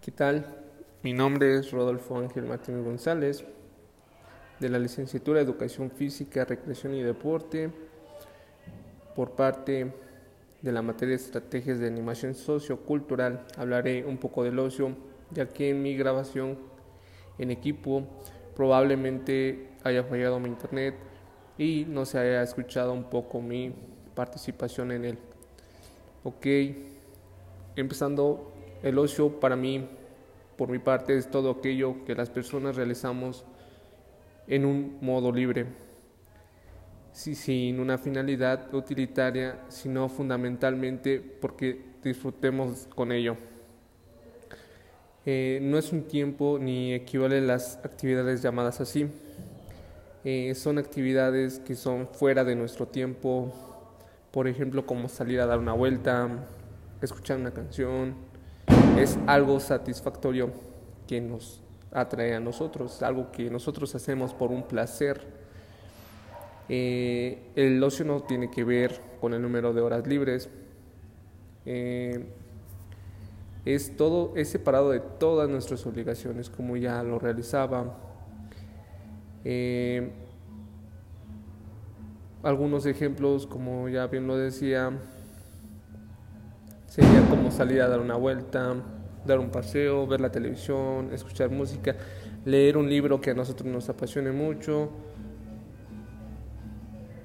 ¿Qué tal? Mi nombre es Rodolfo Ángel Martínez González, de la licenciatura de Educación Física, Recreación y Deporte, por parte de la materia de Estrategias de Animación Sociocultural. Hablaré un poco del ocio, ya que en mi grabación en equipo probablemente haya fallado mi internet y no se haya escuchado un poco mi participación en él. Ok, empezando el ocio para mí, por mi parte, es todo aquello que las personas realizamos en un modo libre, sin una finalidad utilitaria, sino fundamentalmente porque disfrutemos con ello. Eh, no es un tiempo ni equivale a las actividades llamadas así. Eh, son actividades que son fuera de nuestro tiempo, por ejemplo, como salir a dar una vuelta, escuchar una canción, es algo satisfactorio que nos atrae a nosotros, algo que nosotros hacemos por un placer. Eh, el ocio no tiene que ver con el número de horas libres. Eh, es todo, es separado de todas nuestras obligaciones, como ya lo realizaba. Eh, algunos ejemplos, como ya bien lo decía, sería como salir a dar una vuelta, dar un paseo, ver la televisión, escuchar música, leer un libro que a nosotros nos apasione mucho,